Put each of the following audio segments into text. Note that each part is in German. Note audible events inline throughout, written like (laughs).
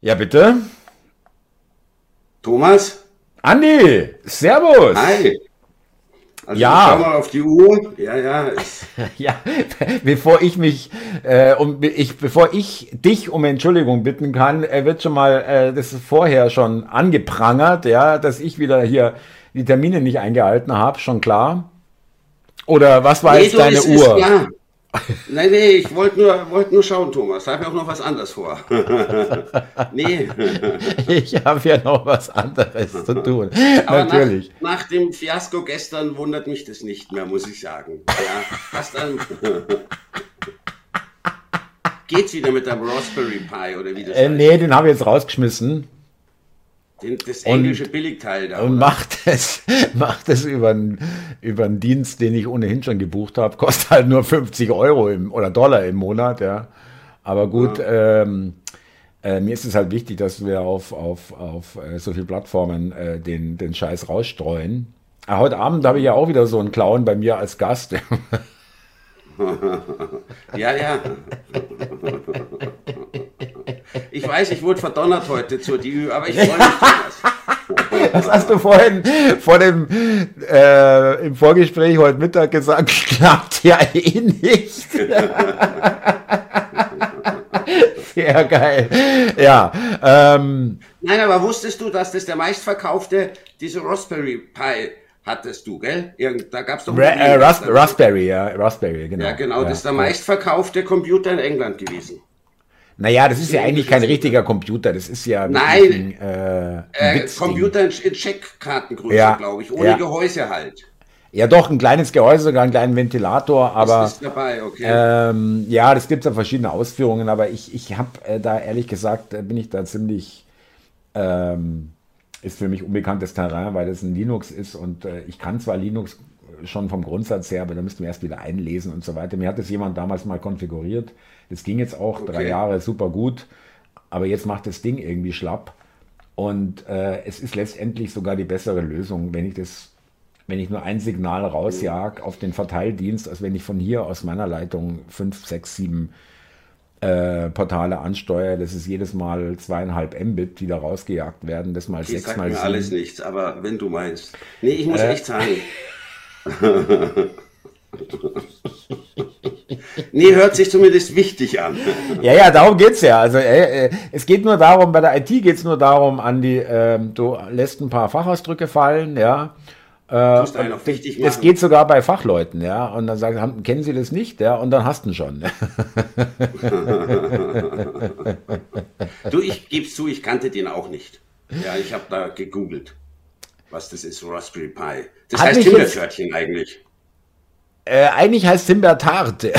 Ja, bitte. Thomas? Andi, Servus. Hi. Also ja. Schau mal auf die Uhr. Ja, ja. (laughs) ja, bevor ich mich, äh, um, ich, bevor ich dich um Entschuldigung bitten kann, äh, wird schon mal äh, das vorher schon angeprangert, ja, dass ich wieder hier die Termine nicht eingehalten habe, schon klar. Oder was war nee, jetzt deine Uhr? Ist (laughs) Nein, nee, ich wollte nur, wollt nur schauen, Thomas. Da habe ich auch noch was anderes vor. (laughs) nee. Ich habe ja noch was anderes zu tun. Aber Natürlich. Nach, nach, dem Fiasko gestern wundert mich das nicht mehr, muss ich sagen. Ja, fast an. (laughs) Geht's wieder mit dem Raspberry Pi oder wie das äh, Nee, den habe ich jetzt rausgeschmissen. Den, das englische und, Billigteil da. Und oder? macht es, (laughs) macht es über, einen, über einen Dienst, den ich ohnehin schon gebucht habe. (laughs) Kostet halt nur 50 Euro im, oder Dollar im Monat, ja. Aber gut, ja. ähm, äh, mir ist es halt wichtig, dass wir auf, auf, auf äh, so viele Plattformen äh, den, den Scheiß rausstreuen. Äh, heute Abend habe ich ja auch wieder so einen Clown bei mir als Gast. (laughs) ja, ja. Ich weiß, ich wurde verdonnert heute zur DÜ, aber ich freue mich, Thomas. (laughs) Das hast du vorhin vor dem äh, im Vorgespräch heute Mittag gesagt, (laughs) klappt ja eh nicht. (laughs) Sehr geil. Ja. Ähm, Nein, aber wusstest du, dass das der meistverkaufte, diese Raspberry Pi hattest du, gell? Irgend, da gab es doch. Ra äh, Ras Raspberry, ja, Raspberry, genau. Ja, genau, ja, das ist der meistverkaufte Computer in England gewesen. Naja, das ist ja eigentlich kein richtiger Computer, das ist ja Nein, ein, äh, ein äh, Computer in, Checkkartengröße, ja, glaube ich, ohne ja. Gehäuse halt. Ja, doch, ein kleines Gehäuse, sogar einen kleinen Ventilator, aber. Das ist dabei, okay. Ähm, ja, das gibt es ja verschiedene Ausführungen, aber ich, ich habe äh, da ehrlich gesagt, äh, bin ich da ziemlich. Ähm, ist für mich unbekanntes Terrain, weil das ein Linux ist und äh, ich kann zwar Linux schon vom Grundsatz her, aber da müssten wir erst wieder einlesen und so weiter. Mir hat das jemand damals mal konfiguriert. Das ging jetzt auch okay. drei Jahre super gut, aber jetzt macht das Ding irgendwie schlapp. Und äh, es ist letztendlich sogar die bessere Lösung, wenn ich das, wenn ich nur ein Signal rausjag auf den Verteildienst, als wenn ich von hier aus meiner Leitung fünf, sechs, sieben äh, Portale ansteuere. Das ist jedes Mal zweieinhalb Mbit, die da rausgejagt werden. Das mal ich sechs mal sieben. alles nichts, aber wenn du meinst. Nee, ich muss äh, echt sagen. (laughs) (laughs) nee, hört sich zumindest wichtig an. (laughs) ja, ja, darum geht es ja. Also äh, äh, es geht nur darum, bei der IT geht es nur darum, an die, äh, du lässt ein paar Fachausdrücke fallen, ja. Äh, das geht sogar bei Fachleuten, ja. Und dann sagen, haben, kennen Sie das nicht, ja? Und dann hast du ihn schon. (laughs) du, ich gebe zu, ich kannte den auch nicht. Ja, ich habe da gegoogelt, was das ist, Raspberry Pi. Das Hat heißt Himbeerpförtchen eigentlich. Äh, eigentlich heißt Himbeertart. (laughs) äh,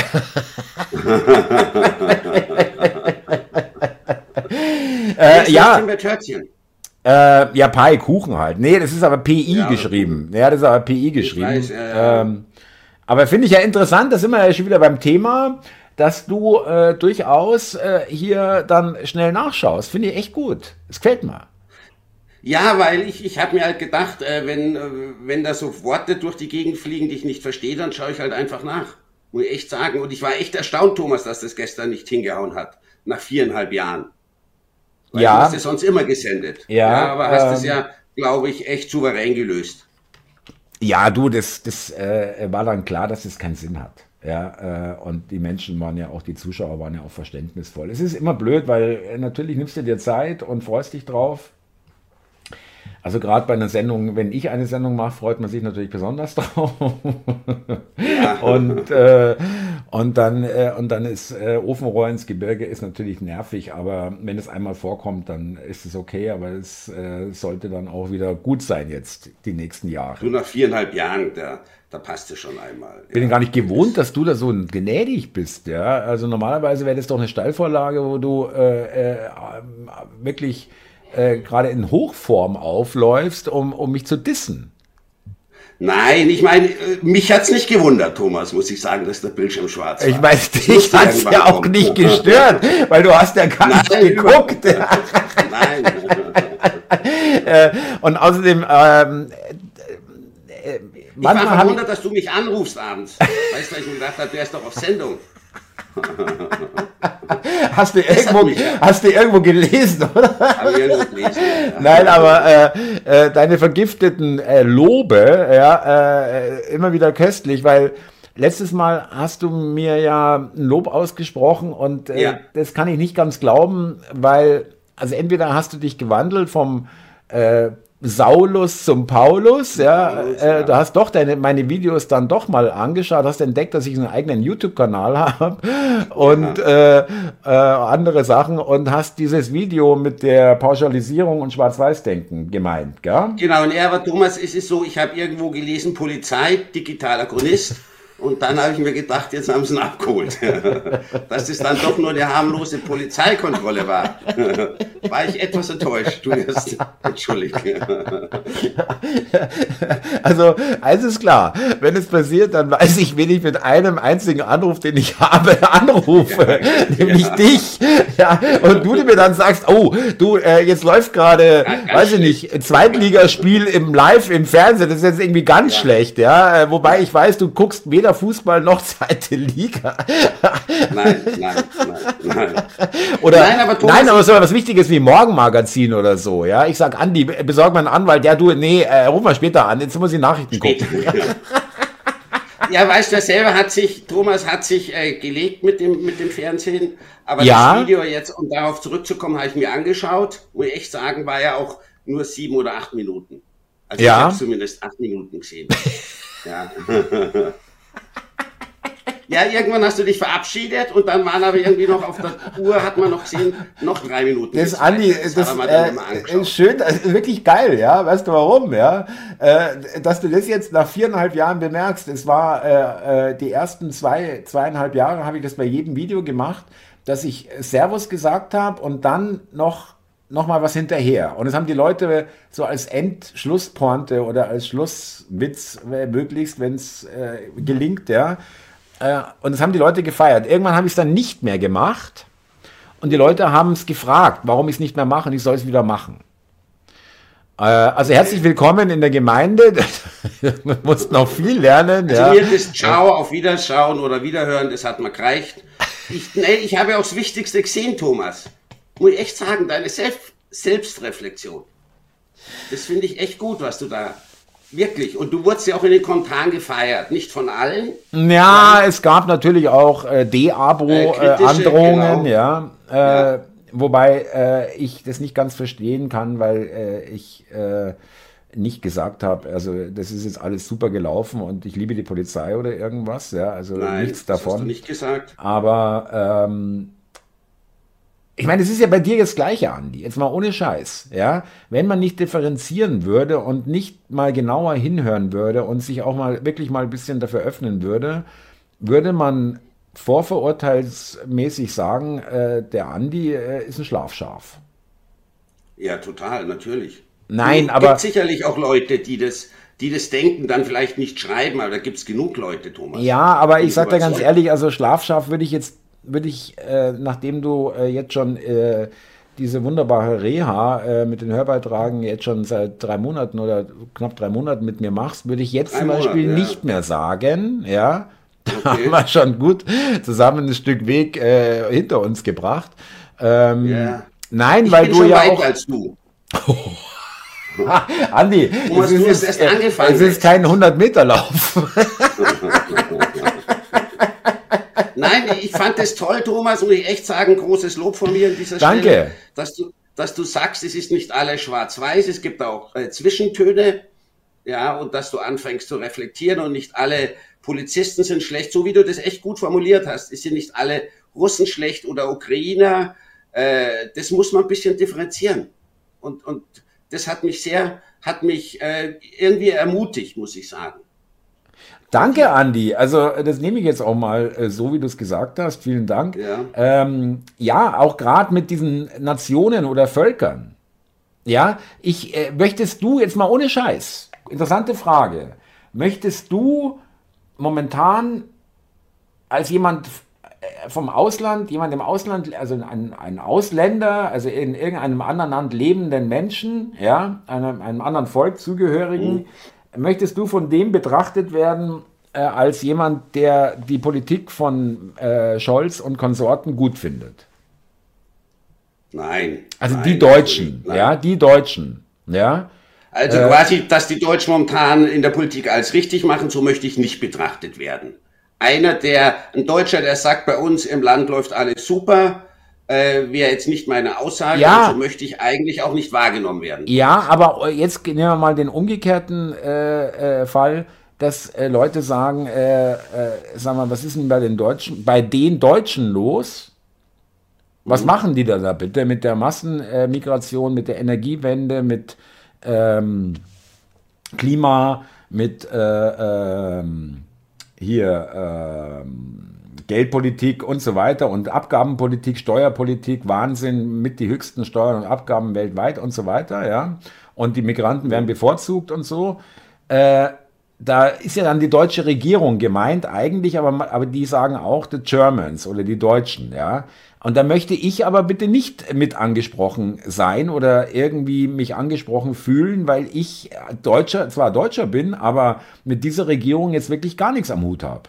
ja. Äh, ja, Pi, Kuchen halt. Nee, das ist aber PI ja, geschrieben. Ja, das ist aber PI geschrieben. Weiß, ja. Ähm, aber finde ich ja interessant, da sind wir ja schon wieder beim Thema, dass du äh, durchaus äh, hier dann schnell nachschaust. Finde ich echt gut. Es gefällt mir. Ja, weil ich, ich habe mir halt gedacht, äh, wenn, äh, wenn da so Worte durch die Gegend fliegen, die ich nicht verstehe, dann schaue ich halt einfach nach. Muss ich echt sagen. Und ich war echt erstaunt, Thomas, dass das gestern nicht hingehauen hat. Nach viereinhalb Jahren. Weil ja. Du hast es sonst immer gesendet. Ja. ja aber hast ähm, es ja, glaube ich, echt souverän gelöst. Ja, du, das, das äh, war dann klar, dass es keinen Sinn hat. Ja, äh, und die Menschen waren ja auch, die Zuschauer waren ja auch verständnisvoll. Es ist immer blöd, weil äh, natürlich nimmst du dir Zeit und freust dich drauf. Also gerade bei einer Sendung, wenn ich eine Sendung mache, freut man sich natürlich besonders (laughs) drauf. Und, äh, und, dann, äh, und dann ist äh, Ofenrohr ins Gebirge ist natürlich nervig, aber wenn es einmal vorkommt, dann ist es okay, aber es äh, sollte dann auch wieder gut sein jetzt, die nächsten Jahre. Du nach viereinhalb Jahren, da, da passt es schon einmal. Ich bin ja. gar nicht gewohnt, dass du da so gnädig bist. Ja? Also normalerweise wäre das doch eine Steilvorlage, wo du äh, äh, wirklich äh, gerade in Hochform aufläufst, um, um mich zu dissen. Nein, ich meine, mich hat's nicht gewundert, Thomas, muss ich sagen, dass der Bildschirm schwarz war. Ich meine, dich hat's ja auch nicht gestört, weil du hast ja gar nicht Nein, geguckt. Nein. (laughs) äh, und außerdem, ähm, äh, ich war verwundert, dass du mich anrufst abends. Weißt du, ich mir gedacht habe, du wärst doch auf Sendung. (laughs) hast, du irgendwo, mich, ja. hast du irgendwo gelesen, oder? Hab ich irgendwo gelesen, ja. (laughs) Nein, aber äh, äh, deine vergifteten äh, Lobe, ja, äh, immer wieder köstlich, weil letztes Mal hast du mir ja ein Lob ausgesprochen und äh, ja. das kann ich nicht ganz glauben, weil, also entweder hast du dich gewandelt vom äh, Saulus zum Paulus, ja, Paulus, äh, du hast doch deine, meine Videos dann doch mal angeschaut, hast entdeckt, dass ich einen eigenen YouTube-Kanal (laughs) habe und ja. äh, äh, andere Sachen und hast dieses Video mit der Pauschalisierung und Schwarz-Weiß-Denken gemeint, gell? Genau, und er aber Thomas, es ist so, ich habe irgendwo gelesen, Polizei, digitaler Chronist. (laughs) Und dann habe ich mir gedacht, jetzt haben sie ihn abgeholt. (laughs) Dass es dann doch nur eine harmlose Polizeikontrolle war. (laughs) War ich etwas enttäuscht. Du wirst (laughs) entschuldigt. Also, eins ist klar. Wenn es passiert, dann weiß ich, wen ich mit einem einzigen Anruf, den ich habe, anrufe. Ja, nämlich ja. dich. Ja, und du mir dann sagst, oh, du, äh, jetzt läuft gerade, ja, weiß ich nicht, Zweitligaspiel im Live im Fernsehen. Das ist jetzt irgendwie ganz schlecht, ja. Äh, wobei ich weiß, du guckst weder weder Fußball noch zweite Liga. Nein, nein, nein, nein. Oder, nein, aber, Thomas, nein, aber so was Wichtiges wie Morgenmagazin oder so, ja. Ich sag, Andi, besorg mal einen Anwalt. Ja, du, nee, äh, ruf mal später an. Jetzt muss ich Nachrichten später. gucken. ja, weißt du, er selber hat sich, Thomas hat sich äh, gelegt mit dem, mit dem Fernsehen. Aber ja. das Video jetzt, um darauf zurückzukommen, habe ich mir angeschaut. Muss ich echt sagen, war ja auch nur sieben oder acht Minuten. Also ja. ich habe zumindest acht Minuten gesehen. (laughs) ja. (laughs) Ja, irgendwann hast du dich verabschiedet und dann waren aber irgendwie noch auf der Uhr, hat man noch gesehen, noch drei Minuten. Das, Andi, das, das äh, ist schön, das ist wirklich geil, ja. Weißt du warum, ja? Äh, dass du das jetzt nach viereinhalb Jahren bemerkst. Es war äh, äh, die ersten zwei, zweieinhalb Jahre habe ich das bei jedem Video gemacht, dass ich Servus gesagt habe und dann noch noch mal was hinterher. Und das haben die Leute so als Endschlusspointe oder als Schlusswitz äh, möglichst, wenn es äh, gelingt, ja. Äh, und das haben die Leute gefeiert. Irgendwann habe ich es dann nicht mehr gemacht und die Leute haben es gefragt, warum ich es nicht mehr mache und ich soll es wieder machen. Äh, also herzlich willkommen in der Gemeinde. (laughs) Man muss noch viel lernen. Also ja. hier ist Ciao, auf Wiederschauen oder Wiederhören, das hat mir gereicht. Ich, nee, ich habe auch das Wichtigste gesehen, Thomas muss ich echt sagen, deine Selbst Selbstreflexion. Das finde ich echt gut, was du da Wirklich. Und du wurdest ja auch in den Kommentaren gefeiert, nicht von allen. Ja, ja. es gab natürlich auch äh, D-Abo-Androhungen, äh, genau. ja. Äh, ja. Wobei äh, ich das nicht ganz verstehen kann, weil äh, ich äh, nicht gesagt habe, also das ist jetzt alles super gelaufen und ich liebe die Polizei oder irgendwas, ja. Also Nein, nichts davon. Hast du nicht gesagt. Aber ähm, ich meine, es ist ja bei dir das Gleiche, Andi. Jetzt mal ohne Scheiß. Ja, wenn man nicht differenzieren würde und nicht mal genauer hinhören würde und sich auch mal wirklich mal ein bisschen dafür öffnen würde, würde man vorverurteilsmäßig sagen, äh, der Andi äh, ist ein Schlafschaf. Ja, total, natürlich. Nein, es aber. Es gibt sicherlich auch Leute, die das, die das denken, dann vielleicht nicht schreiben, aber da gibt es genug Leute, Thomas. Ja, aber ich sag dir ganz ehrlich, also Schlafschaf würde ich jetzt würde ich, äh, nachdem du äh, jetzt schon äh, diese wunderbare Reha äh, mit den Hörbeitragen jetzt schon seit drei Monaten oder knapp drei Monaten mit mir machst, würde ich jetzt drei zum Beispiel Monate, nicht mehr sagen, ja. (laughs) Da haben wir schon gut zusammen ein Stück Weg äh, hinter uns gebracht. Ähm, yeah. Nein, ich weil du ja auch. Als du. (laughs) Andi, es ist, jetzt, es ist kein 100-Meter-Lauf. (laughs) Nein, ich fand es toll, Thomas, muss ich echt sagen, großes Lob von mir an dieser Danke. Stelle. Dass du, dass du sagst, es ist nicht alles schwarz-weiß, es gibt auch äh, Zwischentöne, ja, und dass du anfängst zu reflektieren und nicht alle Polizisten sind schlecht, so wie du das echt gut formuliert hast, es sind nicht alle Russen schlecht oder Ukrainer, äh, das muss man ein bisschen differenzieren. Und, und das hat mich sehr, hat mich äh, irgendwie ermutigt, muss ich sagen. Danke, Andi. Also das nehme ich jetzt auch mal äh, so, wie du es gesagt hast. Vielen Dank. Ja, ähm, ja auch gerade mit diesen Nationen oder Völkern. Ja, ich äh, möchtest du jetzt mal ohne Scheiß. Interessante Frage. Möchtest du momentan als jemand äh, vom Ausland, jemand im Ausland, also ein, ein Ausländer, also in irgendeinem anderen Land lebenden Menschen, ja, einem, einem anderen Volk zugehörigen, mhm möchtest du von dem betrachtet werden äh, als jemand, der die Politik von äh, Scholz und Konsorten gut findet? Nein. Also nein, die Deutschen, ja, die Deutschen, ja. Also äh, quasi, dass die Deutschen momentan in der Politik alles richtig machen, so möchte ich nicht betrachtet werden. Einer, der, ein Deutscher, der sagt, bei uns im Land läuft alles super, äh, wäre jetzt nicht meine Aussage, ja. so möchte ich eigentlich auch nicht wahrgenommen werden. Ja, aber jetzt nehmen wir mal den umgekehrten äh, äh, Fall, dass äh, Leute sagen, äh, äh, sag mal, was ist denn bei den Deutschen, bei den Deutschen los? Was mhm. machen die da, da bitte mit der Massenmigration, mit der Energiewende, mit ähm, Klima, mit äh, ähm, hier ähm, Geldpolitik und so weiter und Abgabenpolitik, Steuerpolitik, Wahnsinn mit die höchsten Steuern und Abgaben weltweit und so weiter, ja. Und die Migranten werden bevorzugt und so. Äh, da ist ja dann die deutsche Regierung gemeint eigentlich, aber, aber die sagen auch the Germans oder die Deutschen, ja. Und da möchte ich aber bitte nicht mit angesprochen sein oder irgendwie mich angesprochen fühlen, weil ich Deutscher, zwar Deutscher bin, aber mit dieser Regierung jetzt wirklich gar nichts am Hut habe.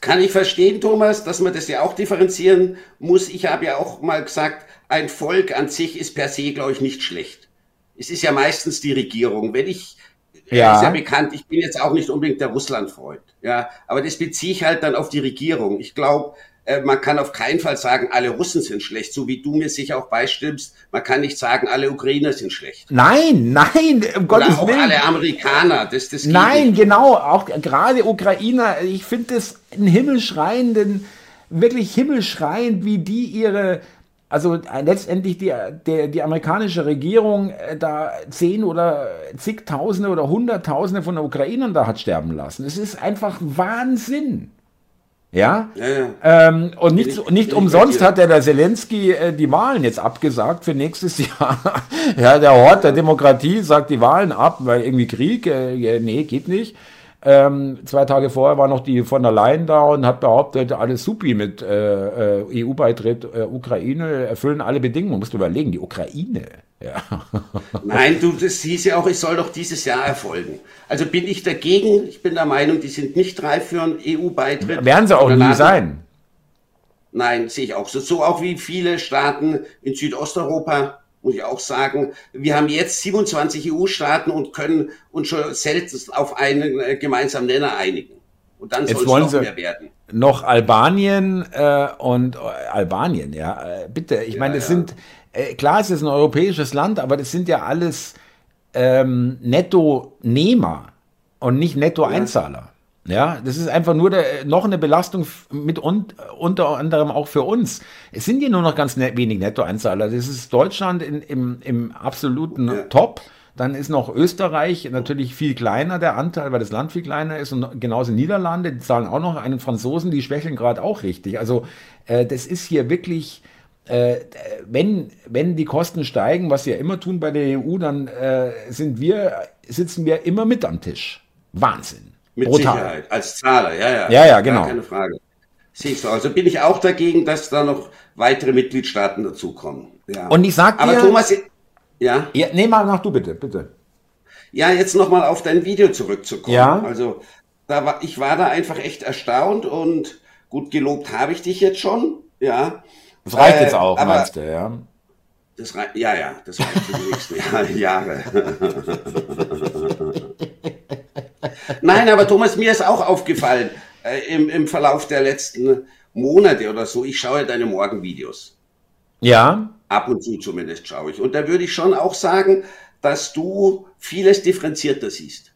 Kann ich verstehen, Thomas, dass man das ja auch differenzieren muss. Ich habe ja auch mal gesagt, ein Volk an sich ist per se, glaube ich, nicht schlecht. Es ist ja meistens die Regierung. Wenn ich, ja. ist ja bekannt, ich bin jetzt auch nicht unbedingt der Russlandfreund, ja, aber das beziehe ich halt dann auf die Regierung. Ich glaube, äh, man kann auf keinen Fall sagen, alle Russen sind schlecht, so wie du mir sicher auch beistimmst. Man kann nicht sagen, alle Ukrainer sind schlecht. Nein, nein, um Gottes Oder auch Willen. alle Amerikaner. Das, das nein, nicht. genau, auch gerade Ukrainer. Ich finde es einen himmelschreienden, wirklich himmelschreiend, wie die ihre also äh, letztendlich die, der, die amerikanische Regierung äh, da zehn oder zigtausende oder hunderttausende von Ukrainern da hat sterben lassen. Es ist einfach Wahnsinn. Ja? ja, ja. Ähm, und nicht, ich, nicht umsonst hat der, der Zelensky äh, die Wahlen jetzt abgesagt für nächstes (laughs) Jahr. ja, der Hort der Demokratie sagt die Wahlen ab, weil irgendwie Krieg, äh, nee, geht nicht. Ähm, zwei Tage vorher war noch die von der Leyen da und hat behauptet, alles supi mit äh, äh EU-Beitritt äh, Ukraine, erfüllen alle Bedingungen. Musst du überlegen, die Ukraine. Ja. (laughs) Nein, du, das hieß ja auch, es soll doch dieses Jahr erfolgen. Also bin ich dagegen. Ich bin der Meinung, die sind nicht reif für einen EU-Beitritt. Werden sie auch nie sein. Nein, sehe ich auch so. So auch wie viele Staaten in Südosteuropa muss ich auch sagen, wir haben jetzt 27 EU-Staaten und können uns schon selten auf einen äh, gemeinsamen Nenner einigen. Und dann soll es noch mehr werden. Noch Albanien äh, und äh, Albanien, ja, äh, bitte. Ich ja, meine, das ja. sind, äh, klar, es ist ein europäisches Land, aber das sind ja alles ähm, Netto-Nehmer und nicht Netto-Einzahler. Ja, das ist einfach nur der, noch eine Belastung mit un, unter anderem auch für uns. Es sind hier nur noch ganz net, wenig Nettoeinzahler. Das ist Deutschland in, im, im absoluten. Top. Dann ist noch Österreich natürlich viel kleiner, der Anteil, weil das Land viel kleiner ist. Und genauso Niederlande, die zahlen auch noch einen Franzosen, die schwächeln gerade auch richtig. Also äh, das ist hier wirklich, äh, wenn, wenn die Kosten steigen, was sie ja immer tun bei der EU, dann äh, sind wir, sitzen wir immer mit am Tisch. Wahnsinn. Mit Brutal. Sicherheit, als Zahler, ja, ja. Ja, ja, genau. keine Frage. Siehst du, also bin ich auch dagegen, dass da noch weitere Mitgliedstaaten dazukommen. Ja. Und ich sag dir... Aber Thomas, ja? ja nee, mal nach du bitte, bitte. Ja, jetzt nochmal auf dein Video zurückzukommen. Ja. Also, da war, ich war da einfach echt erstaunt und gut gelobt habe ich dich jetzt schon, ja. Das reicht äh, jetzt auch, aber, meinst du, ja? Das reicht, ja, ja, das reicht für die nächsten (laughs) Jahre. Nein, aber Thomas, mir ist auch aufgefallen äh, im, im Verlauf der letzten Monate oder so, ich schaue deine Morgenvideos. Ja. Ab und zu zumindest schaue ich. Und da würde ich schon auch sagen, dass du vieles differenzierter siehst.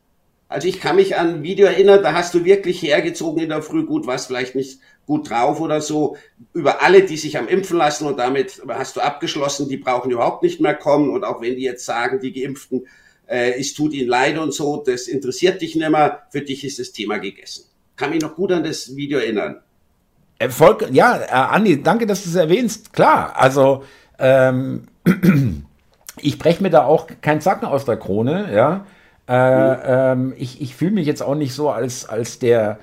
Also ich kann mich an ein Video erinnern, da hast du wirklich hergezogen in der Früh, gut, was vielleicht nicht gut drauf oder so, über alle, die sich am impfen lassen und damit hast du abgeschlossen, die brauchen überhaupt nicht mehr kommen und auch wenn die jetzt sagen, die Geimpften, äh, es tut ihnen leid und so, das interessiert dich nicht mehr, für dich ist das Thema gegessen. Kann mich noch gut an das Video erinnern. Erfolg, ja, äh, Andi, danke, dass du es erwähnst. Klar, also ähm, (clears throat) ich breche mir da auch keinen Zacken aus der Krone, ja. Äh, ähm, ich ich fühle mich jetzt auch nicht so als, als der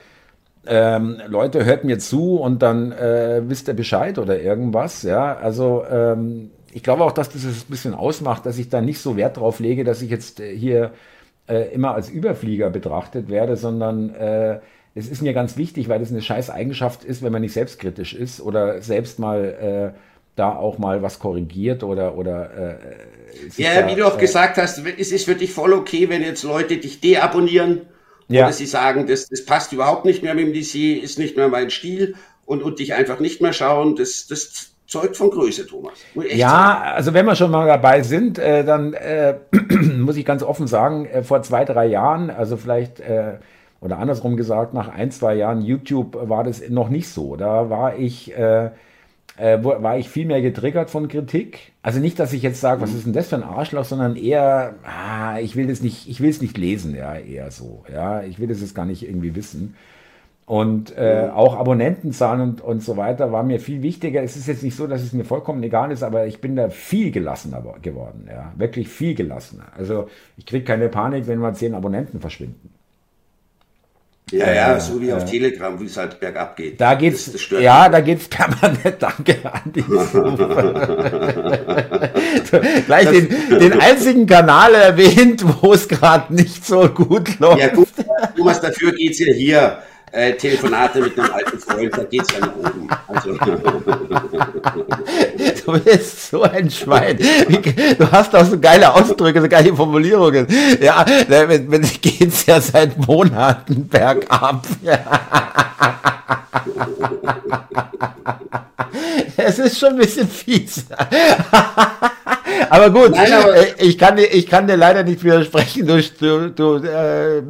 ähm, Leute, hört mir zu und dann äh, wisst ihr Bescheid oder irgendwas, ja. Also ähm, ich glaube auch, dass das es ein bisschen ausmacht, dass ich da nicht so Wert drauf lege, dass ich jetzt äh, hier äh, immer als Überflieger betrachtet werde, sondern äh, es ist mir ganz wichtig, weil das eine scheiß Eigenschaft ist, wenn man nicht selbstkritisch ist oder selbst mal da auch mal was korrigiert oder oder äh, ja, da, wie du auch äh, gesagt hast, es ist für dich voll okay, wenn jetzt Leute dich deabonnieren ja. oder sie sagen, das, das passt überhaupt nicht mehr mit dem DC, ist nicht mehr mein Stil und, und dich einfach nicht mehr schauen. Das, das zeugt von Größe, Thomas. Ja, sagen. also wenn wir schon mal dabei sind, äh, dann äh, (clears throat) muss ich ganz offen sagen, äh, vor zwei, drei Jahren, also vielleicht äh, oder andersrum gesagt, nach ein, zwei Jahren YouTube war das noch nicht so. Da war ich, äh, äh, war ich viel mehr getriggert von Kritik. Also nicht, dass ich jetzt sage, was ist denn das für ein Arschloch, sondern eher, ah, ich will das nicht, ich will es nicht lesen, ja, eher so. Ja, ich will das jetzt gar nicht irgendwie wissen. Und äh, auch Abonnentenzahlen und, und so weiter war mir viel wichtiger. Es ist jetzt nicht so, dass es mir vollkommen egal ist, aber ich bin da viel gelassener geworden. Ja, wirklich viel gelassener. Also ich kriege keine Panik, wenn mal zehn Abonnenten verschwinden. Ja, ja, so wie auf Telegram, wie es halt bergab geht. Da geht's, das, das ja, da geht's (laughs) permanent. Danke, Andi. (laughs) Gleich den, den, einzigen Kanal erwähnt, wo es gerade nicht so gut läuft. Ja, gut, Thomas, dafür geht's ja hier äh, Telefonate mit einem alten Freund, da geht es ja nach oben. Also. (laughs) Du bist so ein Schwein. Du hast auch so geile Ausdrücke, so geile Formulierungen. Ja, wenn geht es ja seit Monaten bergab. (laughs) Es ist schon ein bisschen fies. aber gut, Nein, aber äh, ich, kann dir, ich kann dir leider nicht widersprechen. Du, du, du äh,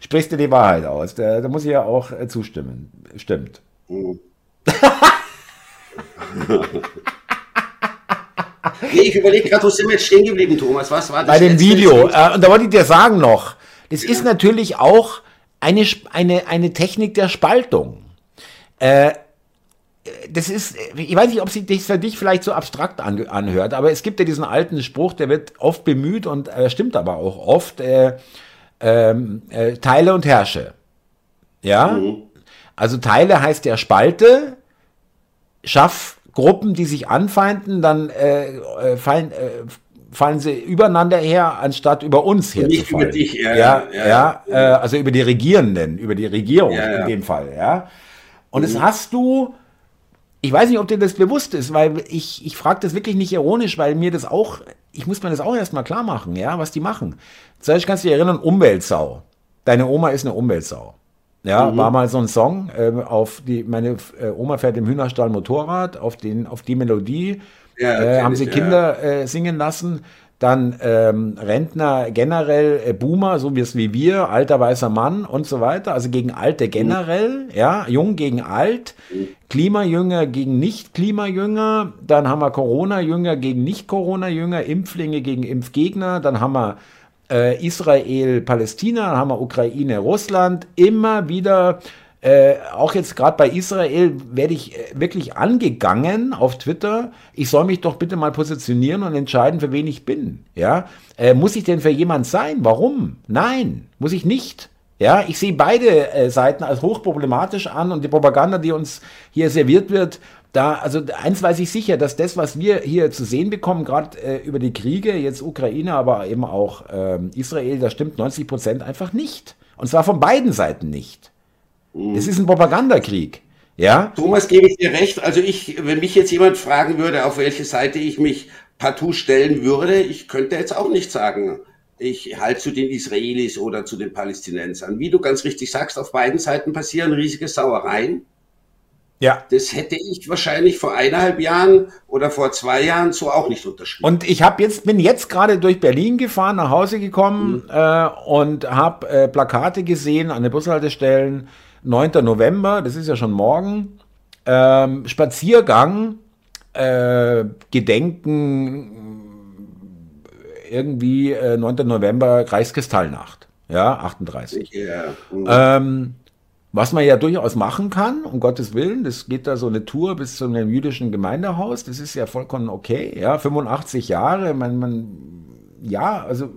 sprichst dir die Wahrheit aus. Da, da muss ich ja auch äh, zustimmen. Stimmt. Mhm. (laughs) nee, ich überlege gerade, wo sind wir jetzt stehen geblieben, Thomas? Was war das? Bei dem Video. Äh, und da wollte ich dir sagen noch, das ja. ist natürlich auch eine, eine, eine Technik der Spaltung. Äh, das ist, ich weiß nicht, ob sich das für dich vielleicht so abstrakt an, anhört, aber es gibt ja diesen alten Spruch, der wird oft bemüht und äh, stimmt aber auch oft, äh, ähm, äh, Teile und Herrsche. Ja? Mhm. Also Teile heißt ja Spalte, schaff Gruppen, die sich anfeinden, dann äh, äh fallen, fallen sie übereinander her, anstatt über uns herzufallen. Nicht über dich, ja. Ja, ja, ja, also über die Regierenden, über die Regierung in dem Fall, ja. Und mhm. das hast du ich weiß nicht, ob dir das bewusst ist, weil ich, ich frage das wirklich nicht ironisch, weil mir das auch, ich muss mir das auch erstmal klar machen, ja, was die machen. Zuerst kannst du dich erinnern, Umweltsau. Deine Oma ist eine Umweltsau. Ja, mhm. war mal so ein Song, äh, auf die, meine äh, Oma fährt im Hühnerstall Motorrad, auf den, auf die Melodie, ja, äh, haben sie Kinder ja. Äh, singen lassen dann ähm, Rentner generell, äh, Boomer, so wie es wie wir, alter weißer Mann und so weiter, also gegen Alte generell, mhm. ja, jung gegen alt, mhm. Klimajünger gegen Nicht-Klimajünger, dann haben wir Corona-Jünger gegen Nicht-Corona-Jünger, Impflinge gegen Impfgegner, dann haben wir äh, Israel, Palästina, dann haben wir Ukraine, Russland, immer wieder äh, auch jetzt gerade bei Israel werde ich äh, wirklich angegangen auf Twitter. Ich soll mich doch bitte mal positionieren und entscheiden, für wen ich bin. Ja, äh, muss ich denn für jemand sein? Warum? Nein, muss ich nicht. Ja, ich sehe beide äh, Seiten als hochproblematisch an und die Propaganda, die uns hier serviert wird, da, also eins weiß ich sicher, dass das, was wir hier zu sehen bekommen, gerade äh, über die Kriege, jetzt Ukraine, aber eben auch ähm, Israel, da stimmt 90 Prozent einfach nicht. Und zwar von beiden Seiten nicht. Es ist ein Propagandakrieg. Ja? Thomas, gebe ich dir recht. Also ich, wenn mich jetzt jemand fragen würde, auf welche Seite ich mich partout stellen würde, ich könnte jetzt auch nicht sagen, ich halte zu den Israelis oder zu den Palästinensern. Wie du ganz richtig sagst, auf beiden Seiten passieren riesige Sauereien. Ja. Das hätte ich wahrscheinlich vor eineinhalb Jahren oder vor zwei Jahren so auch nicht unterschrieben. Und ich habe jetzt bin jetzt gerade durch Berlin gefahren, nach Hause gekommen mhm. äh, und habe äh, Plakate gesehen an den Bushaltestellen 9. November, das ist ja schon morgen. Ähm, Spaziergang, äh, Gedenken, irgendwie äh, 9. November, Reichskristallnacht. Ja, 38. Ja. Ähm, was man ja durchaus machen kann, um Gottes Willen, das geht da so eine Tour bis zu einem jüdischen Gemeindehaus, das ist ja vollkommen okay, ja, 85 Jahre, man, man ja, also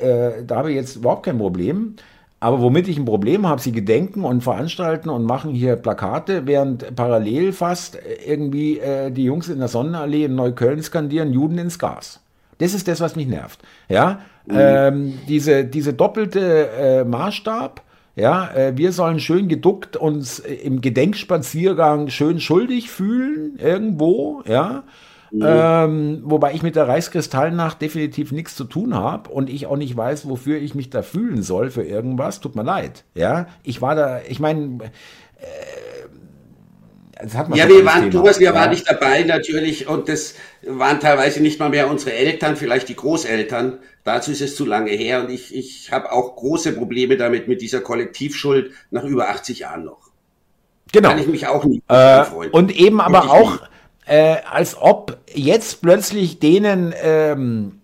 äh, da habe ich jetzt überhaupt kein Problem. Aber womit ich ein Problem habe, sie gedenken und veranstalten und machen hier Plakate, während parallel fast irgendwie äh, die Jungs in der Sonnenallee in Neukölln skandieren, Juden ins Gas. Das ist das, was mich nervt. Ja, mhm. ähm, diese, diese doppelte äh, Maßstab, Ja, äh, wir sollen schön geduckt uns im Gedenkspaziergang schön schuldig fühlen irgendwo, ja. Mhm. Ähm, wobei ich mit der Reichskristallnacht definitiv nichts zu tun habe und ich auch nicht weiß, wofür ich mich da fühlen soll für irgendwas. Tut mir leid. Ja, ich war da, ich meine, äh, ja, wir waren, Thema. Thomas, wir ja. waren nicht dabei natürlich und das waren teilweise nicht mal mehr unsere Eltern, vielleicht die Großeltern. Dazu ist es zu lange her und ich, ich habe auch große Probleme damit mit dieser Kollektivschuld nach über 80 Jahren noch. Genau. Kann ich mich auch nicht äh, freuen. Und eben aber auch, äh, als ob jetzt plötzlich denen ähm,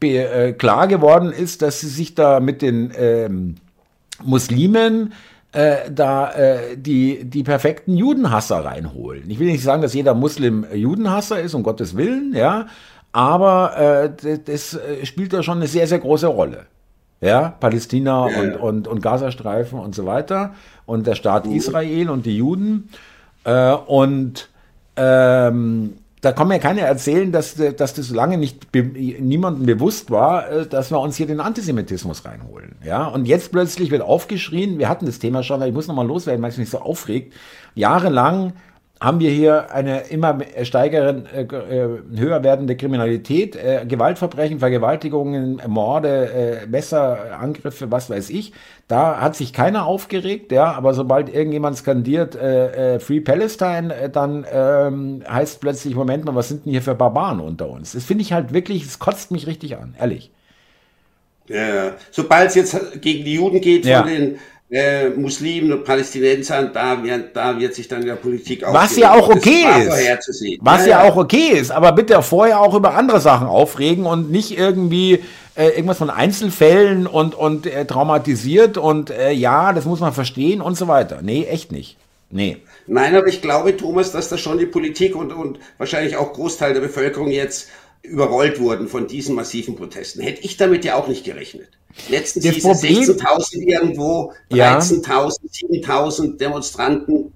be, äh, klar geworden ist, dass sie sich da mit den ähm, Muslimen äh, da äh, die, die perfekten Judenhasser reinholen. Ich will nicht sagen, dass jeder Muslim Judenhasser ist, um Gottes Willen, ja, aber äh, das, das spielt da schon eine sehr, sehr große Rolle. Ja, Palästina ja. Und, und, und Gazastreifen und so weiter und der Staat uh. Israel und die Juden. Äh, und ähm, da kann mir keiner erzählen, dass, dass das lange nicht be niemandem bewusst war, äh, dass wir uns hier den Antisemitismus reinholen. Ja, und jetzt plötzlich wird aufgeschrien, wir hatten das Thema schon, ich muss nochmal loswerden, weil es mich so aufregt. Jahrelang haben wir hier eine immer steigeren, äh, äh, höher werdende Kriminalität, äh, Gewaltverbrechen, Vergewaltigungen, Morde, äh, Messerangriffe, was weiß ich. Da hat sich keiner aufgeregt, ja, aber sobald irgendjemand skandiert äh, äh, Free Palestine, äh, dann ähm, heißt plötzlich, Moment mal, was sind denn hier für Barbaren unter uns? Das finde ich halt wirklich, es kotzt mich richtig an, ehrlich. Ja, sobald es jetzt gegen die Juden geht, ja. von den äh, Muslimen und Palästinensern, da wird, da wird sich dann in der Politik auch. Was ja auch okay ist. Was ja, ja, auch okay ist, aber bitte vorher auch über andere Sachen aufregen und nicht irgendwie äh, irgendwas von Einzelfällen und, und äh, traumatisiert und äh, ja, das muss man verstehen und so weiter. Nee, echt nicht. Nee. Nein, aber ich glaube, Thomas, dass das schon die Politik und, und wahrscheinlich auch Großteil der Bevölkerung jetzt überrollt wurden von diesen massiven Protesten. Hätte ich damit ja auch nicht gerechnet. Letztens hieß es 16.000 irgendwo, 13.000, ja. 7.000 Demonstranten.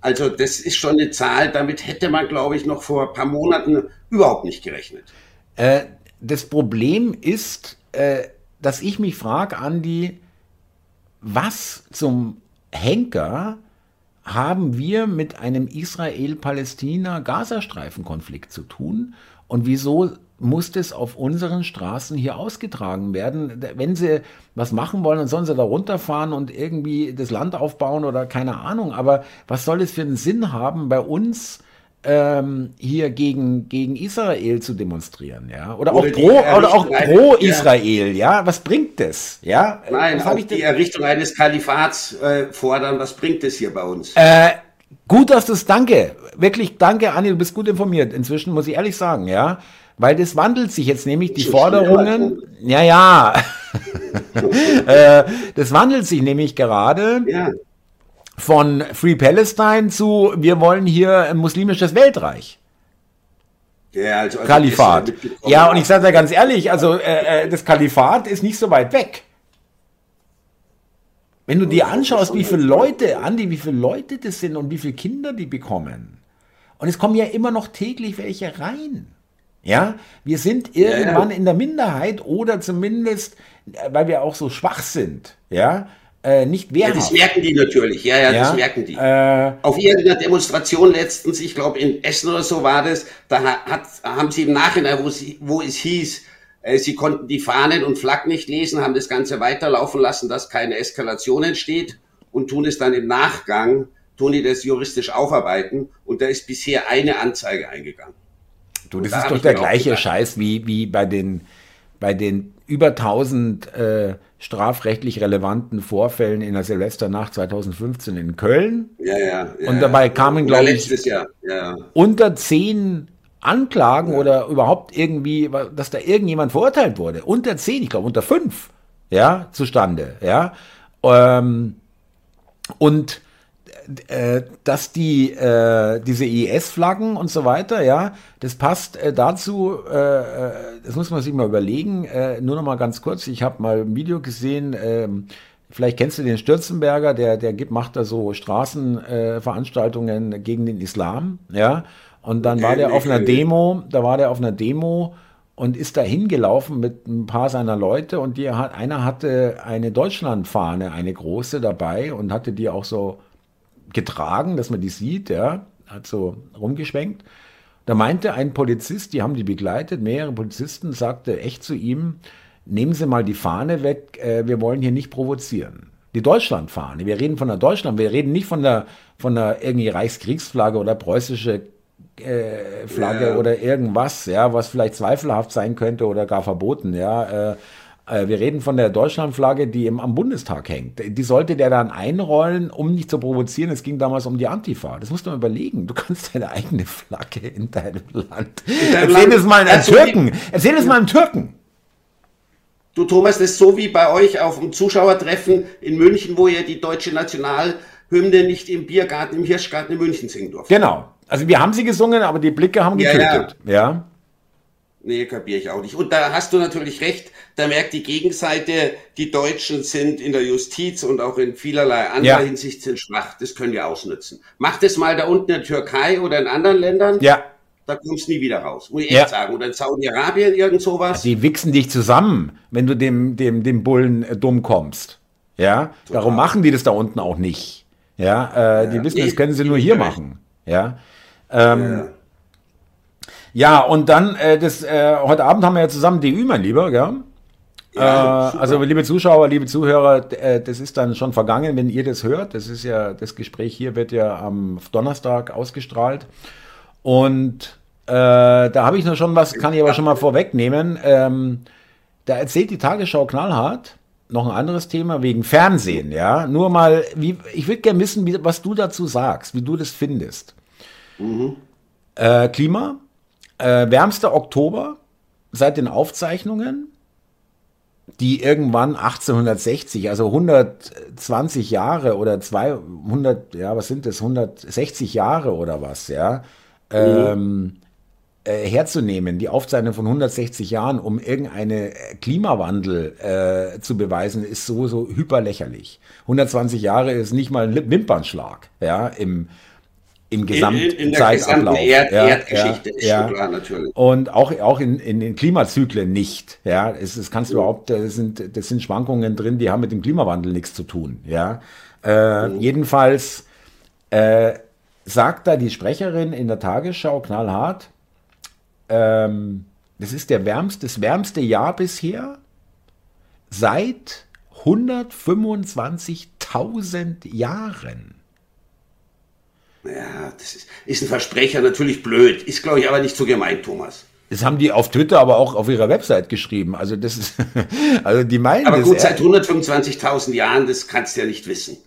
Also das ist schon eine Zahl, damit hätte man, glaube ich, noch vor ein paar Monaten überhaupt nicht gerechnet. Äh, das Problem ist, äh, dass ich mich frage, Andi, was zum Henker haben wir mit einem Israel-Palästina-Gazastreifen-Konflikt zu tun? Und wieso muss das auf unseren Straßen hier ausgetragen werden? Wenn sie was machen wollen, dann sollen sie da runterfahren und irgendwie das Land aufbauen oder keine Ahnung. Aber was soll es für einen Sinn haben, bei uns ähm, hier gegen, gegen Israel zu demonstrieren, ja? Oder, oder auch pro, oder auch pro Israel, ja. ja. Was bringt das, ja? Nein, auch die Errichtung eines Kalifats äh, fordern. Was bringt es hier bei uns? Äh, Gut, dass du es, danke. Wirklich, danke, Anni, du bist gut informiert. Inzwischen muss ich ehrlich sagen, ja. Weil das wandelt sich jetzt nämlich, die Forderungen, ja, ja. (laughs) Äh, das wandelt sich nämlich gerade ja. von Free Palestine zu, wir wollen hier ein muslimisches Weltreich. Ja, also, also Kalifat. Ja, und ich sage dir ganz ehrlich, also äh, äh, das Kalifat ist nicht so weit weg. Wenn du dir anschaust, wie viele Leute, Andi, wie viele Leute das sind und wie viele Kinder die bekommen. Und es kommen ja immer noch täglich welche rein. Ja, wir sind irgendwann in der Minderheit oder zumindest, weil wir auch so schwach sind. Ja, äh, nicht wehrhaft. Ja, das merken die natürlich, ja, ja, ja das merken die. Äh, Auf irgendeiner Demonstration letztens, ich glaube in Essen oder so war das, da hat, haben sie im Nachhinein, wo, sie, wo es hieß, äh, sie konnten die Fahnen und Flaggen nicht lesen, haben das Ganze weiterlaufen lassen, dass keine Eskalation entsteht und tun es dann im Nachgang, tun die das juristisch aufarbeiten und da ist bisher eine Anzeige eingegangen. Du, das da ist doch der gleiche Scheiß wie, wie bei den, bei den über 1000 äh, strafrechtlich relevanten Vorfällen in der Silvesternacht 2015 in Köln. Ja, ja. ja und dabei kamen, glaube ich, unter zehn Anklagen oder überhaupt irgendwie, dass da irgendjemand verurteilt wurde. Unter zehn, ich glaube unter fünf, ja, zustande, ja. Ähm, und äh, dass die äh, diese IS-Flaggen und so weiter, ja, das passt äh, dazu. Äh, äh, das muss man sich mal überlegen. Äh, nur noch mal ganz kurz. Ich habe mal ein Video gesehen. Ähm, vielleicht kennst du den Stürzenberger, der der gibt, macht da so Straßenveranstaltungen gegen den Islam, ja. Und dann war der auf einer Demo, da war der auf einer Demo und ist da hingelaufen mit ein paar seiner Leute und die hat, einer hatte eine Deutschlandfahne, eine große dabei und hatte die auch so getragen, dass man die sieht, ja, hat so rumgeschwenkt. Da meinte ein Polizist, die haben die begleitet, mehrere Polizisten, sagte echt zu ihm, nehmen Sie mal die Fahne weg, äh, wir wollen hier nicht provozieren. Die Deutschlandfahne, wir reden von der Deutschland, wir reden nicht von der, von der irgendwie Reichskriegsflagge oder preußische äh, Flagge ja. oder irgendwas, ja, was vielleicht zweifelhaft sein könnte oder gar verboten, ja. Äh, äh, wir reden von der Deutschlandflagge, die im, am Bundestag hängt. Die sollte der dann einrollen, um nicht zu provozieren. Es ging damals um die Antifa. Das musst du mal überlegen. Du kannst deine eigene Flagge in deinem Land. In deinem Erzähl Land. es mal einem Türken. Erzähl es mal einem Türken. Du Thomas, das ist so wie bei euch auf dem Zuschauertreffen in München, wo ihr die deutsche Nationalhymne nicht im Biergarten, im Hirschgarten in München singen durfte. Genau. Also wir haben sie gesungen, aber die Blicke haben getötet. Ja. ja. Nee, kapiere ich auch nicht. Und da hast du natürlich recht, da merkt die Gegenseite, die Deutschen sind in der Justiz und auch in vielerlei anderer ja. Hinsicht sind schwach. Das können wir ausnutzen. Mach das mal da unten in der Türkei oder in anderen Ländern. Ja. Da kommst du nie wieder raus, muss ich ja. echt sagen. Oder in Saudi-Arabien, irgend sowas. Die wichsen dich zusammen, wenn du dem, dem, dem Bullen äh, dumm kommst. Ja, Total. darum machen die das da unten auch nicht. Ja, äh, ja. die wissen, das können sie nur hier machen. Ja. Ähm, ja. Ja, und dann, äh, das, äh, heute Abend haben wir ja zusammen DÜ, mein Lieber, gell? Ja, äh, also, liebe Zuschauer, liebe Zuhörer, äh, das ist dann schon vergangen, wenn ihr das hört. Das ist ja, das Gespräch hier wird ja am Donnerstag ausgestrahlt. Und äh, da habe ich noch schon was, kann ich aber schon mal vorwegnehmen. Ähm, da erzählt die Tagesschau knallhart noch ein anderes Thema wegen Fernsehen, ja. Nur mal, wie, ich würde gerne wissen, wie, was du dazu sagst, wie du das findest. Mhm. Äh, Klima, äh, wärmster Oktober seit den Aufzeichnungen, die irgendwann 1860, also 120 Jahre oder 200, ja, was sind das, 160 Jahre oder was, ja, mhm. ähm, äh, herzunehmen, die Aufzeichnung von 160 Jahren, um irgendeine Klimawandel äh, zu beweisen, ist so, so hyperlächerlich. 120 Jahre ist nicht mal ein Wimpernschlag, ja, im, im Gesamtzeitablauf. Erd ja, Erdgeschichte ja, ist ja. klar, natürlich. Und auch, auch in, in den Klimazyklen nicht. Ja, es, es kannst du überhaupt, das sind, das sind Schwankungen drin, die haben mit dem Klimawandel nichts zu tun. Ja, äh, mhm. jedenfalls äh, sagt da die Sprecherin in der Tagesschau knallhart, ähm, das ist der wärmste, das wärmste Jahr bisher seit 125.000 Jahren. Ja, das ist, ist ein Versprecher, natürlich blöd. Ist, glaube ich, aber nicht so gemeint, Thomas. Das haben die auf Twitter, aber auch auf ihrer Website geschrieben. Also das ist, (laughs) also die meinen. Aber gut, seit 125.000 Jahren, das kannst du ja nicht wissen.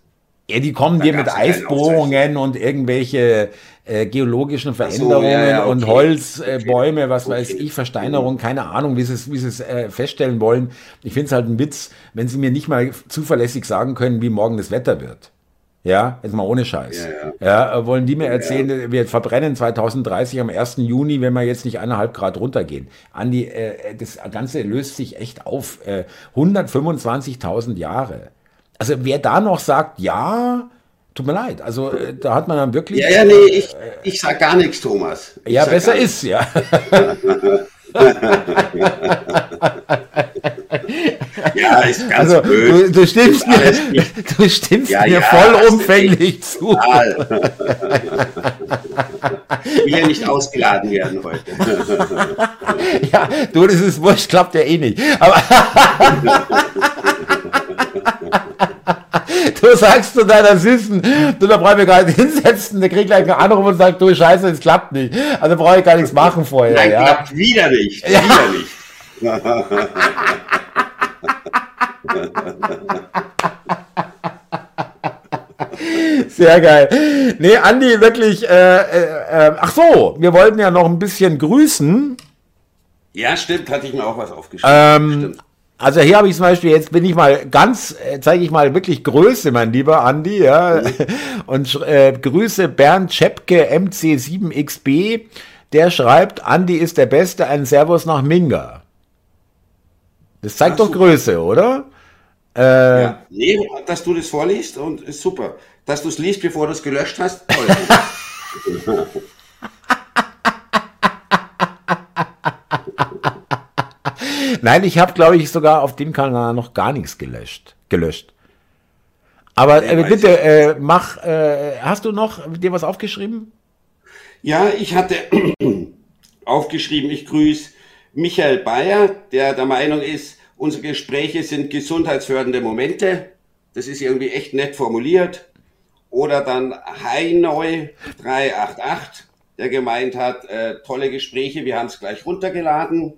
Ja, die kommen da dir mit Eisbohrungen und irgendwelche äh, geologischen Veränderungen so, ja, ja, okay. und Holzbäume, äh, was okay. weiß ich, Versteinerung, keine Ahnung, wie sie es, wie sie es äh, feststellen wollen. Ich finde es halt ein Witz, wenn sie mir nicht mal zuverlässig sagen können, wie morgen das Wetter wird. Ja, jetzt mal ohne Scheiß. Ja, ja. ja wollen die mir erzählen, ja. wir verbrennen 2030 am 1. Juni, wenn wir jetzt nicht eineinhalb Grad runtergehen. Andi, äh, das Ganze löst sich echt auf. Äh, 125.000 Jahre. Also wer da noch sagt, ja, tut mir leid. Also äh, da hat man dann wirklich. Ja, ja, nee, ich, ich sag gar nichts, Thomas. Ich ja, besser ist, ja. (laughs) (laughs) (laughs) ja, ist ganz also, blöd. Du, du stimmst mir, (laughs) du stimmst ja, mir ja, vollumfänglich zu. (laughs) ich will ja nicht ausgeladen werden heute. (laughs) ja, du, das ist wurscht, klappt ja eh nicht. Aber du sagst zu deiner Süßen, du, da brauche ich mich gar nicht hinsetzen, der kriegt gleich einen Anruf und sagt, du Scheiße, es klappt nicht. Also brauche ich gar nichts machen vorher. Nein, ja? klappt wieder nicht. Ja. Wieder nicht. Sehr geil. Nee, Andi, wirklich, äh, äh, äh, ach so, wir wollten ja noch ein bisschen grüßen. Ja, stimmt, hatte ich mir auch was aufgeschrieben. Ähm, also hier habe ich zum Beispiel, jetzt bin ich mal ganz, äh, zeige ich mal wirklich Größe, mein lieber Andi, ja. Mhm. Und äh, Grüße Bernd Schepke MC7XB, der schreibt, Andi ist der Beste, ein Servus nach Minga. Das zeigt Ach, doch super. Größe, oder? Äh, ja. Nee, dass du das vorliest und ist super. Dass du es liest, bevor du es gelöscht hast, toll. (laughs) Nein, ich habe, glaube ich, sogar auf dem Kanal noch gar nichts gelöscht. gelöscht. Aber äh, bitte, äh, mach, äh, hast du noch dir was aufgeschrieben? Ja, ich hatte (clears throat) aufgeschrieben, ich grüße Michael Bayer, der der Meinung ist, unsere Gespräche sind gesundheitsfördernde Momente. Das ist irgendwie echt nett formuliert. Oder dann Heineu 388, der gemeint hat, äh, tolle Gespräche, wir haben es gleich runtergeladen.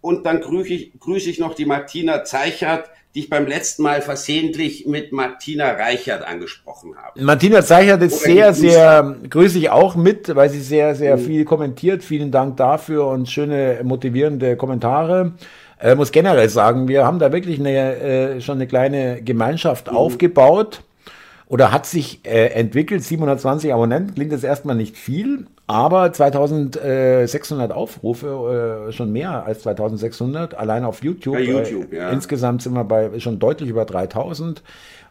Und dann grüße ich, grüße ich noch die Martina Zeichert, die ich beim letzten Mal versehentlich mit Martina Reichert angesprochen habe. Martina Zeichert ist sehr, sehr, grüße ich auch mit, weil sie sehr, sehr mhm. viel kommentiert. Vielen Dank dafür und schöne motivierende Kommentare. Äh, muss generell sagen, wir haben da wirklich eine, äh, schon eine kleine Gemeinschaft mhm. aufgebaut oder hat sich äh, entwickelt. 720 Abonnenten klingt jetzt erstmal nicht viel, aber 2600 Aufrufe, äh, schon mehr als 2600, allein auf YouTube. Bei YouTube äh, ja. Insgesamt sind wir bei schon deutlich über 3000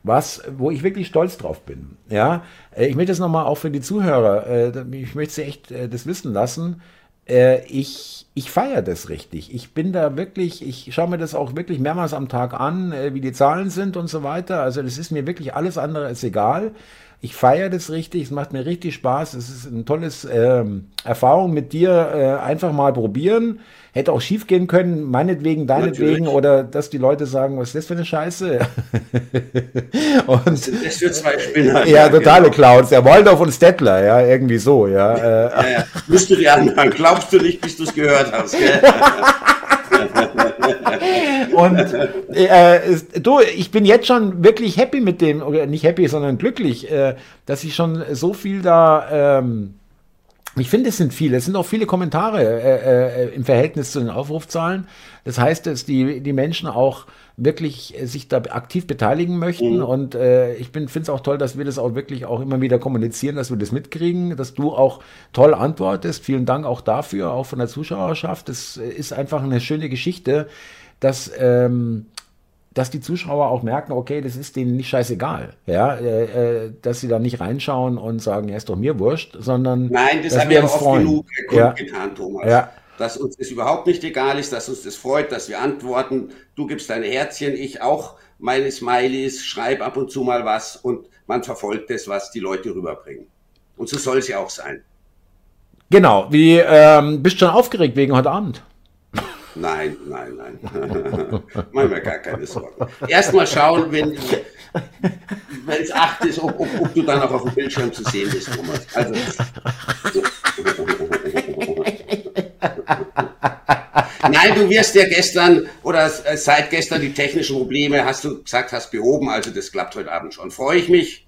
was, wo ich wirklich stolz drauf bin. Ja, äh, ich möchte das nochmal auch für die Zuhörer, äh, ich möchte sie echt das wissen lassen. Ich ich feiere das richtig. Ich bin da wirklich, ich schaue mir das auch wirklich mehrmals am Tag an, äh, wie die Zahlen sind und so weiter. Also das ist mir wirklich alles andere als egal. Ich feiere das richtig, es macht mir richtig Spaß. Es ist eine tolles ähm, Erfahrung mit dir. Äh, einfach mal probieren. Hätte auch schief gehen können, meinetwegen, deinetwegen, oder dass die Leute sagen, was ist das für eine Scheiße? (laughs) und, das für zwei Spinner. Ja, totale genau. Clowns. Der Waldorf und Stettler, ja, irgendwie so, ja. ja, ja. Musst du dir anhören, glaubst du nicht, bis du es gehört hast, gell? (laughs) (laughs) und äh, du, ich bin jetzt schon wirklich happy mit dem, oder nicht happy, sondern glücklich, äh, dass ich schon so viel da ähm, ich finde, es sind viele, es sind auch viele Kommentare äh, äh, im Verhältnis zu den Aufrufzahlen. Das heißt, dass die, die Menschen auch wirklich äh, sich da aktiv beteiligen möchten. Mhm. Und äh, ich finde es auch toll, dass wir das auch wirklich auch immer wieder kommunizieren, dass wir das mitkriegen, dass du auch toll antwortest. Vielen Dank auch dafür, auch von der Zuschauerschaft. Das ist einfach eine schöne Geschichte, dass ähm, dass die Zuschauer auch merken, okay, das ist denen nicht scheißegal, ja, äh, äh, dass sie da nicht reinschauen und sagen, ja, ist doch mir wurscht, sondern nein, das haben wir oft freuen. genug ja. getan, Thomas. Ja. Dass uns das überhaupt nicht egal ist, dass uns das freut, dass wir antworten. Du gibst deine Herzchen, ich auch meine Smileys, schreib ab und zu mal was und man verfolgt das, was die Leute rüberbringen. Und so soll es ja auch sein. Genau. Wie ähm, bist du schon aufgeregt wegen heute Abend? Nein, nein, nein. (laughs) Mach mir gar keine Sorgen. Erstmal schauen, wenn es acht ist, ob, ob, ob, du dann auch auf dem Bildschirm zu sehen bist, Thomas. Also, so. Nein, du wirst ja gestern oder seit gestern die technischen Probleme, hast du gesagt, hast behoben. Also das klappt heute Abend schon. Freue ich mich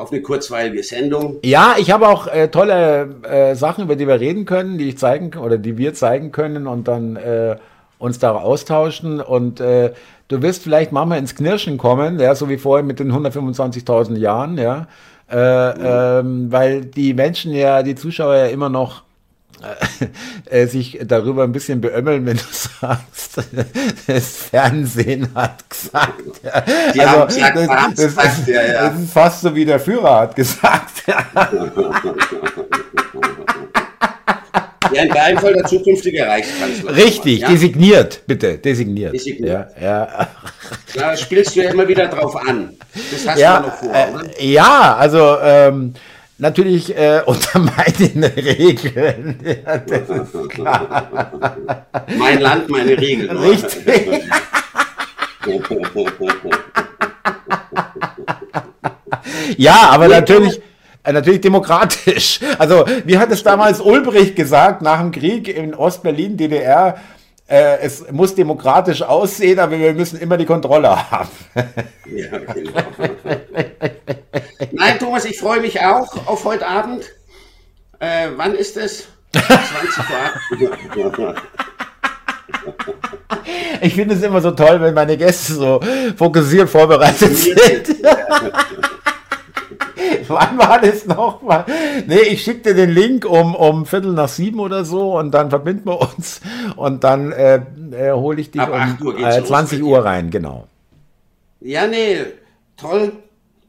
auf eine kurzweilige Sendung. Ja, ich habe auch äh, tolle äh, Sachen, über die wir reden können, die ich zeigen oder die wir zeigen können und dann äh, uns da austauschen. Und äh, du wirst vielleicht mal ins Knirschen kommen, ja, so wie vorhin mit den 125.000 Jahren, ja. Äh, mhm. ähm, weil die Menschen ja, die Zuschauer ja immer noch (laughs) äh, sich darüber ein bisschen beömmeln, wenn du (laughs) sagst, das Fernsehen hat gesagt. Ja. Die also, gesagt, das, das, das, ist, ja, ja. das, ist, fast so wie der Führer hat gesagt. (laughs) Ja, in deinem Fall der zukünftige Reichskanzler. Richtig, designiert, bitte, designiert. Designiert. Ja, ja. Da spielst du ja immer wieder drauf an. Das hast ja, du noch vor, äh, Ja, also ähm, natürlich äh, unter (laughs) meinen Regeln. Ja, das ist klar. Mein Land, meine Regeln. Richtig. (laughs) ja, aber natürlich, äh, natürlich demokratisch. Also, wie hat es damals Ulbricht gesagt nach dem Krieg in Ostberlin, DDR? Äh, es muss demokratisch aussehen, aber wir müssen immer die Kontrolle haben. Ja, genau. Nein, Thomas, ich freue mich auch auf heute Abend. Äh, wann ist es? 20 Uhr. Ich finde es immer so toll, wenn meine Gäste so fokussiert vorbereitet sind. (laughs) Wann war das nochmal? Nee, ich schicke dir den Link um, um Viertel nach sieben oder so und dann verbinden wir uns und dann äh, äh, hole ich dich Ab um Uhr äh, 20 Uhr rein, genau. Ja, nee, toll.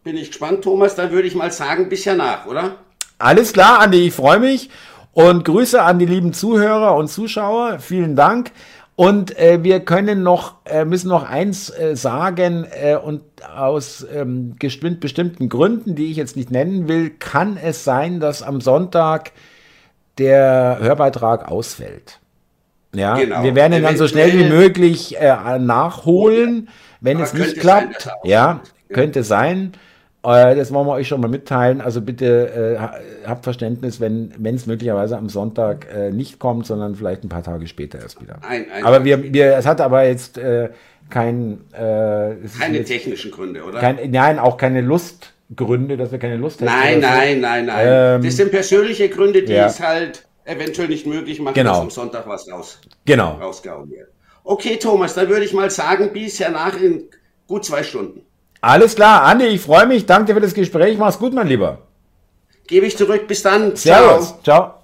Bin ich gespannt, Thomas. Dann würde ich mal sagen, bis ja nach, oder? Alles klar, Andi, ich freue mich und Grüße an die lieben Zuhörer und Zuschauer. Vielen Dank. Und äh, wir können noch, äh, müssen noch eins äh, sagen, äh, und aus ähm, bestimmten Gründen, die ich jetzt nicht nennen will, kann es sein, dass am Sonntag der Hörbeitrag ausfällt. Ja, genau. wir werden ihn dann so schnell wie möglich äh, nachholen, wenn Aber es nicht klappt. Sein, ja, könnte sein. Äh, das wollen wir euch schon mal mitteilen. Also bitte äh, habt Verständnis, wenn es möglicherweise am Sonntag äh, nicht kommt, sondern vielleicht ein paar Tage später erst wieder. Ein, ein aber wir, wir, es hat aber jetzt äh, kein, äh, keine jetzt, technischen Gründe, oder? Kein, nein, auch keine Lustgründe, dass wir keine Lust haben. Nein, nein, nein, nein. Ähm, das sind persönliche Gründe, die ja. es halt eventuell nicht möglich machen, genau. dass am Sonntag was raus, genau. rausgehauen wird. Okay, Thomas, dann würde ich mal sagen, bis hernach in gut zwei Stunden. Alles klar, Andi, ich freue mich. Danke dir für das Gespräch. Mach's gut, mein Lieber. Gebe ich zurück. Bis dann. Servus. Ciao. Ciao.